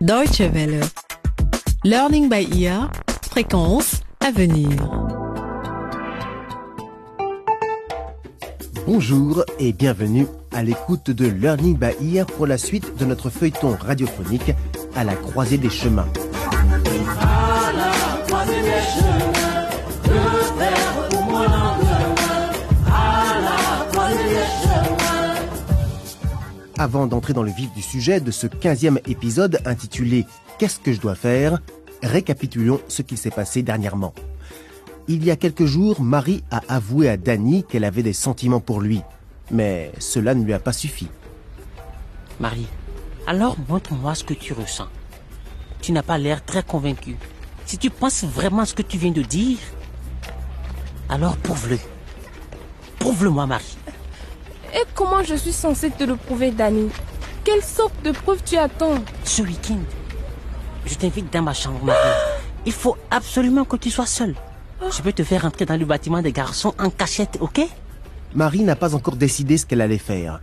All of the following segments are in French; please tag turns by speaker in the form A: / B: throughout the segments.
A: Deutsche Welle. Learning by ear. Fréquence à venir.
B: Bonjour et bienvenue à l'écoute de Learning by Ear pour la suite de notre feuilleton radiophonique à la croisée des chemins. Avant d'entrer dans le vif du sujet de ce 15e épisode intitulé Qu'est-ce que je dois faire? récapitulons ce qui s'est passé dernièrement. Il y a quelques jours, Marie a avoué à Danny qu'elle avait des sentiments pour lui. Mais cela ne lui a pas suffi.
C: Marie, alors montre-moi ce que tu ressens. Tu n'as pas l'air très convaincu. Si tu penses vraiment ce que tu viens de dire, alors prouve-le. Prouve-le-moi, Marie.
D: Et comment je suis censée te le prouver, Danny Quelle sorte de preuve tu attends?
C: Ce week-end, je t'invite dans ma chambre, Marie. Il faut absolument que tu sois seule. Je peux te faire entrer dans le bâtiment des garçons en cachette, ok?
B: Marie n'a pas encore décidé ce qu'elle allait faire.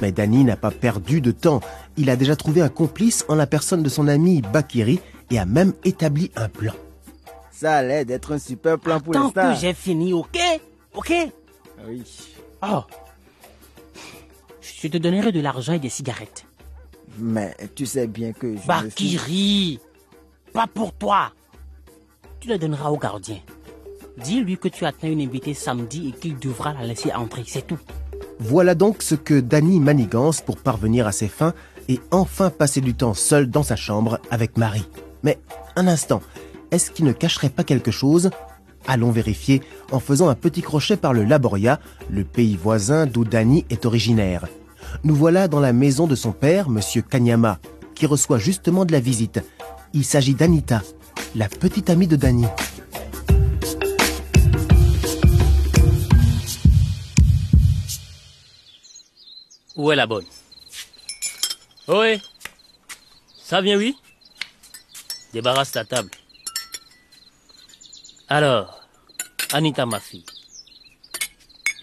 B: Mais Danny n'a pas perdu de temps. Il a déjà trouvé un complice en la personne de son ami Bakiri et a même établi un plan.
E: Ça allait d'être un super plan pour
C: Tant
E: l'instant.
C: que j'ai fini, ok? Ok?
E: Oui.
C: Oh Je te donnerai de l'argent et des cigarettes.
E: Mais tu sais bien que je
C: Bah, Bakiri Pas pour toi Tu le donneras au gardien. Dis-lui que tu attends une invitée samedi et qu'il devra la laisser entrer, c'est tout.
B: Voilà donc ce que Danny manigance pour parvenir à ses fins et enfin passer du temps seul dans sa chambre avec Marie. Mais un instant, est-ce qu'il ne cacherait pas quelque chose? Allons vérifier en faisant un petit crochet par le Laboria, le pays voisin d'où Danny est originaire. Nous voilà dans la maison de son père, monsieur Kanyama, qui reçoit justement de la visite. Il s'agit d'Anita, la petite amie de Danny.
F: Où est la bonne? Oui. Ça vient, oui? Débarrasse ta table. Alors, Anita, ma fille,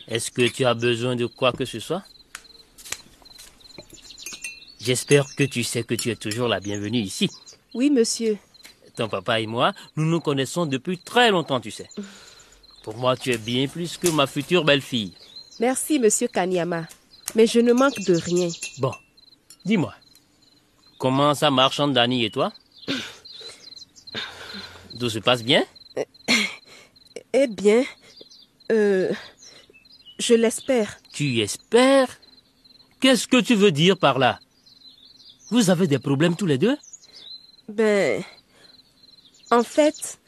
F: est-ce que tu as besoin de quoi que ce soit? J'espère que tu sais que tu es toujours la bienvenue ici.
D: Oui, monsieur.
F: Ton papa et moi, nous nous connaissons depuis très longtemps, tu sais. Pour moi, tu es bien plus que ma future belle-fille.
D: Merci, monsieur Kanyama. Mais je ne manque de rien.
F: Bon, dis-moi, comment ça marche entre Dani et toi? Tout se passe bien?
D: Eh bien, euh, je l'espère.
F: Tu espères? Qu'est-ce que tu veux dire par là? Vous avez des problèmes tous les deux?
D: Ben, en fait,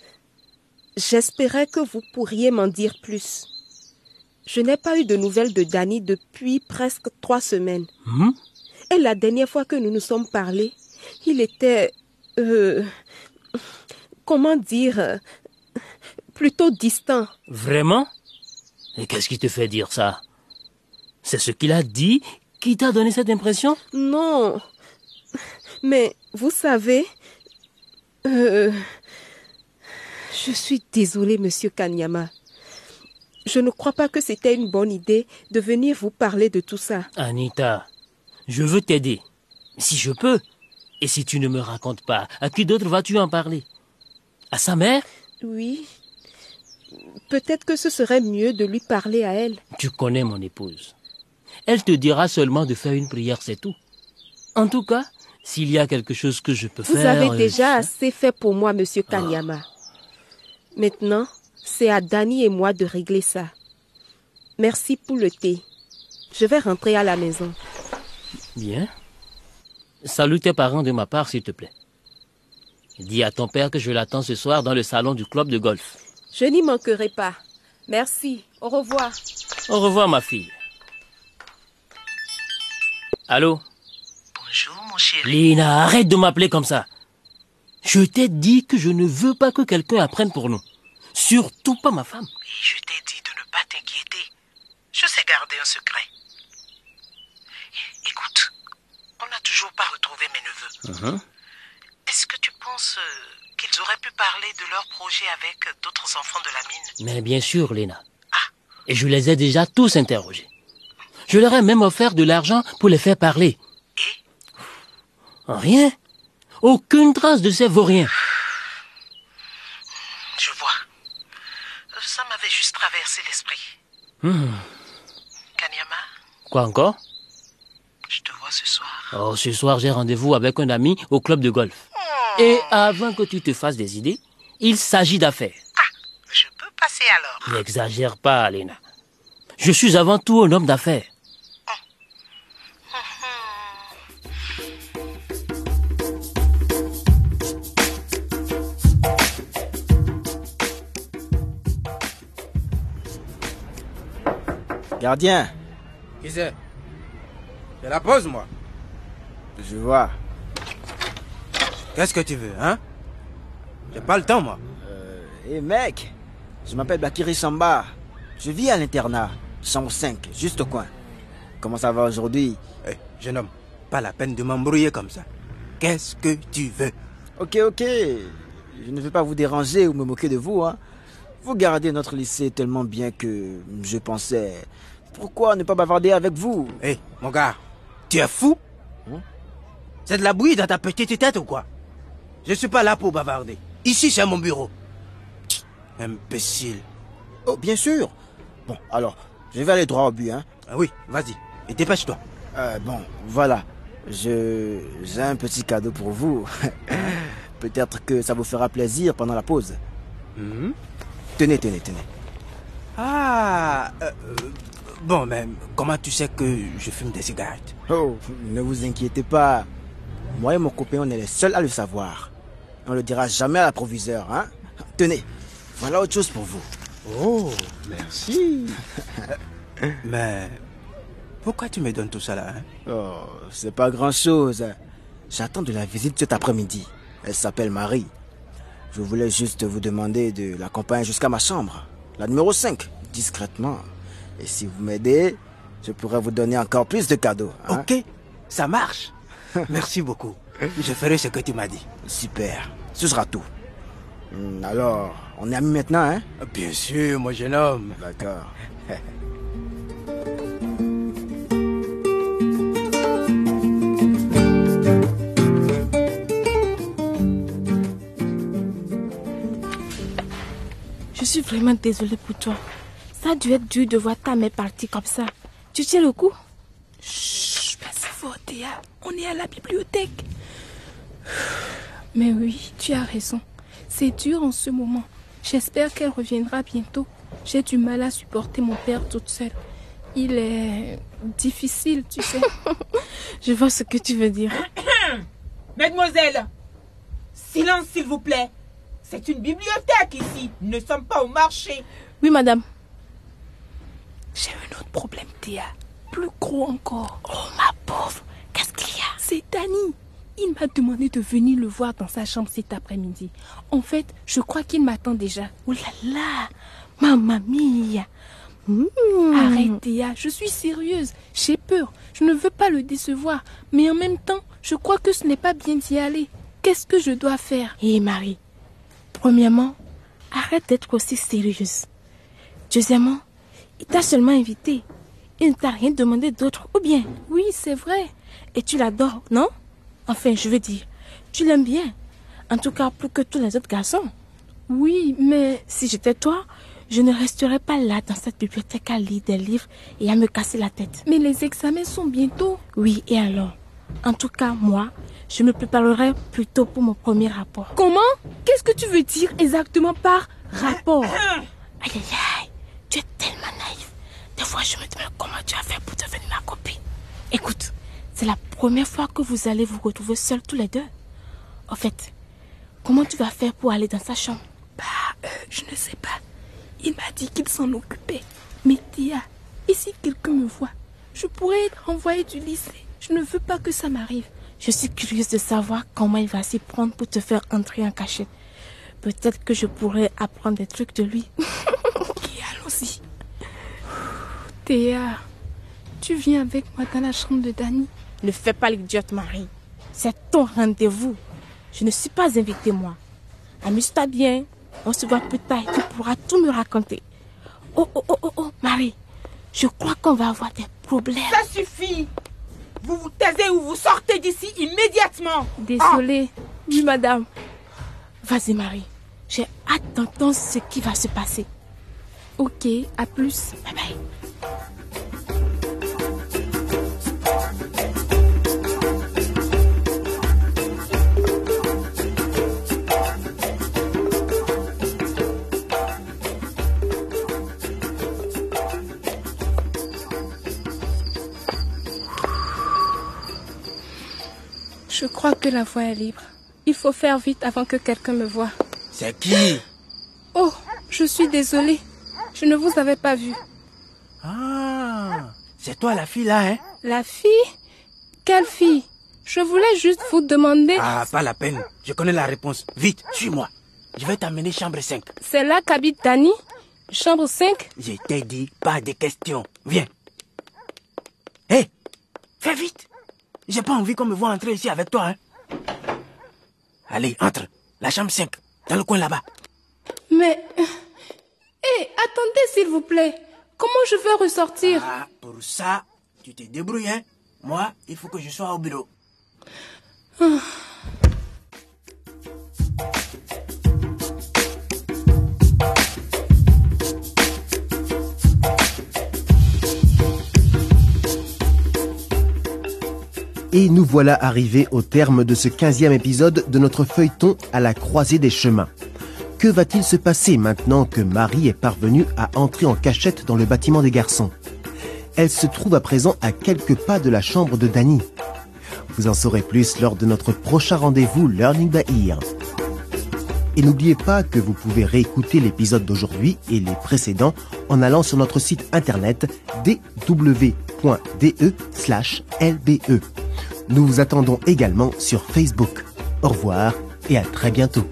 D: j'espérais que vous pourriez m'en dire plus. Je n'ai pas eu de nouvelles de Danny depuis presque trois semaines.
F: Hmm?
D: Et la dernière fois que nous nous sommes parlé, il était... Euh, comment dire Plutôt distant.
F: Vraiment? Et qu'est-ce qui te fait dire ça? C'est ce qu'il a dit qui t'a donné cette impression?
D: Non. Mais vous savez... euh, je suis désolée, monsieur Kanyama. Je ne crois pas que c'était une bonne idée de venir vous parler de tout ça.
F: Anita, je veux t'aider. Si je peux. Et si tu ne me racontes pas, à qui d'autre vas-tu en parler? À sa mère?
D: Oui. Peut-être que ce serait mieux de lui parler à elle.
F: Tu connais mon épouse. Elle te dira seulement de faire une prière, c'est tout. En tout cas, s'il y a quelque chose que je peux
D: Vous
F: faire...
D: avez
F: euh,
D: déjà assez fait pour moi, monsieur Kanyama. Maintenant, c'est à Danny et moi de régler ça. Merci pour le thé. Je vais rentrer à la maison.
F: Bien. Salue tes parents de ma part, s'il te plaît. Dis à ton père que je l'attends ce soir dans le salon du club de golf.
D: Je n'y manquerai pas. Merci. Au revoir.
F: Au revoir, ma fille. Allô?
G: Bonjour, mon chéri.
F: Lina, arrête de m'appeler comme ça. Je t'ai dit que je ne veux pas que quelqu'un apprenne pour nous. Surtout pas ma femme.
G: Oui, je t'ai dit de ne pas t'inquiéter. Je sais garder un secret. Écoute, on n'a toujours pas retrouvé mes neveux.
F: Mhm.
G: Est-ce que tu penses euh, qu'ils auraient pu parler de leur projet avec d'autres enfants de la mine?
F: Mais bien sûr, Lena. Et je les ai déjà tous interrogés. Je leur ai même offert de l'argent pour les faire parler. Rien. Aucune trace de ces vauriens.
G: Je vois. Ça m'avait juste traversé l'esprit.
F: Hmm.
G: Kanyama,
F: Quoi encore?
G: Je te vois ce soir.
F: Oh, ce soir, j'ai rendez-vous avec un ami au club de golf. Et avant que tu te fasses des idées, il s'agit d'affaires.
G: Je peux passer alors.
F: N'exagère pas, Alena. Je suis avant tout un homme d'affaires.
E: Gardien,
H: Qui c'est? C'est la pause, moi.
E: je vois.
H: Qu'est-ce que tu veux, hein? J'ai pas le temps, moi.
E: Hé mec, je m'appelle Bakiri Samba. Je vis à l'internat, chambre 5, juste au coin. Comment ça va aujourd'hui?
H: Eh, jeune homme, pas la peine de m'embrouiller comme ça. Qu'est-ce que tu veux?
E: Ok, ok. Je ne veux pas vous déranger ou me moquer de vous. Hein. Vous gardez notre lycée tellement bien que je pensais... Pourquoi ne pas bavarder avec vous?
H: Eh, mon gars, tu es fou?
E: Hein?
H: C'est de la bouillie dans ta petite tête ou quoi? Je suis pas là pour bavarder. Ici, c'est mon bureau. Imbécile.
E: Oh, bien sûr. Bon, alors, je vais aller droit au but. Hein.
H: Ah oui, vas-y. Et dépêche-toi.
E: Euh, bon, voilà. Je j'ai un petit cadeau pour vous. Peut-être que ça vous fera plaisir pendant la pause.
H: Mhm.
E: Tenez, tenez, tenez.
H: Ah, euh, bon, mais comment tu sais que je fume des cigarettes?
E: Oh, ne vous inquiétez pas. Moi et mon copain, on est les seuls à le savoir. On le dira jamais à la proviseur, hein? Tenez, voilà autre chose pour vous.
H: Oh, merci. mais pourquoi tu me donnes tout ça là hein?
E: Oh, c'est pas grand chose. J'attends de la visite cet après-midi. Elle s'appelle Marie. Je voulais juste vous demander de l'accompagner jusqu'à ma chambre. La numéro 5, discrètement. Et si vous m'aidez, je pourrais vous donner encore plus de cadeaux. hein.
H: Ok, ça marche. Merci beaucoup. Je ferai ce que tu m'as dit.
E: Super. Ce sera tout. Hmm, Alors, on est amis maintenant, hein?
H: Bien sûr, mon jeune homme.
E: D'accord.
I: vraiment désolée pour toi. Ça a dû être dur de voir ta mère partir comme ça. Tu tiens le coup? Chut, pas si fort, Théa. On est à la bibliothèque. Mais oui, tu as raison. C'est dur en ce moment. J'espère qu'elle reviendra bientôt. J'ai du mal à supporter mon père toute seule. Il est difficile, tu sais. Je vois ce que tu veux dire.
J: Mademoiselle, silence s'il vous plaît. C'est une bibliothèque ici. Nous ne sommes pas au marché.
I: Oui, madame. J'ai un autre problème, Théa. Plus gros encore. Oh, ma pauvre. Qu'est-ce qu'il y a? C'est Danny. Il m'a demandé de venir le voir dans sa chambre cet après-midi. En fait, je crois qu'il m'attend déjà. Oh là là Mamma mia Hmm. Arrête, Théa. Je suis sérieuse. J'ai peur. Je ne veux pas le décevoir. Mais en même temps, je crois que ce n'est pas bien d'y aller. Qu'est-ce que je dois faire? Hé, Marie. Premièrement, arrête d'être aussi sérieuse. Deuxièmement, il t'a seulement invité. Il ne t'a rien demandé d'autre, ou bien Oui, c'est vrai. Et tu l'adores, non? Enfin, je veux dire, tu l'aimes bien. En tout cas, plus que tous les autres garçons. Oui, mais si j'étais toi, je ne resterais pas là dans cette bibliothèque à lire des livres et à me casser la tête. Mais les examens sont bientôt. Oui, et alors? En tout cas, moi, je me préparerai plutôt pour mon premier rapport. Comment? Qu'est-ce que tu veux dire exactement par rapport? Aïe, aïe, aïe. Tu es tellement naïf. Des fois, je me demande comment tu as fait pour devenir ma copine. Écoute, c'est la première fois que vous allez vous retrouver seuls tous les deux. En fait, comment tu vas faire pour aller dans sa chambre? Bah, euh, je ne sais pas. Il m'a dit qu'il s'en occupait. Mais Tia, et si quelqu'un me voit Je pourrais être renvoyée du lycée. Je ne veux pas que ça m'arrive. Je suis curieuse de savoir comment il va s'y prendre pour te faire entrer en cachette. Peut-être que je pourrais apprendre des trucs de lui. ok, allons-y. Théa, tu viens avec moi dans la chambre de Danny. Ne fais pas l'idiote, Marie. C'est ton rendez-vous. Je ne suis pas invitée, moi. Amuse-toi bien. On se voit plus tard et tu pourras tout me raconter. Oh, oh, oh, oh, oh, Marie. Je crois qu'on va avoir des problèmes.
J: Ça suffit. Vous vous taisez ou vous sortez d'ici immédiatement.
I: Désolée. Oui, madame. Vas-y, Marie. J'ai hâte d'entendre ce qui va se passer. Ok, à plus. Bye bye. Crois que la voie est libre. Il faut faire vite avant que quelqu'un me voie.
H: C'est qui?
I: Oh, je suis désolée. Je ne vous avais pas vu.
H: Ah, c'est toi la fille là, hein?
I: La fille? Quelle fille? Je voulais juste vous demander.
H: Ah, pas la peine. Je connais la réponse. Vite, suis-moi. Je vais t'amener chambre 5.
I: C'est là qu'habite Dani Chambre 5
H: Je t'ai dit pas de questions. Viens. Hé, fais vite. J'ai pas envie qu'on me voit entrer ici avec toi, hein. Allez, entre. La chambre 5, dans le coin là-bas.
I: Mais... Hé, attendez s'il vous plaît. Comment je vais ressortir?
H: Ah, pour ça, tu te débrouilles, hein. Moi, il faut que je sois au bureau.
B: Et nous voilà arrivés au terme de ce 15e épisode de notre feuilleton à la croisée des chemins. Que va-t-il se passer maintenant que Marie est parvenue à entrer en cachette dans le bâtiment des garçons? Elle se trouve à présent à quelques pas de la chambre de Danny. Vous en saurez plus lors de notre prochain rendez-vous Learning by Ear. Et n'oubliez pas que vous pouvez réécouter l'épisode d'aujourd'hui et les précédents en allant sur notre site internet dw.de/lbe. Nous vous attendons également sur Facebook. Au revoir et à très bientôt.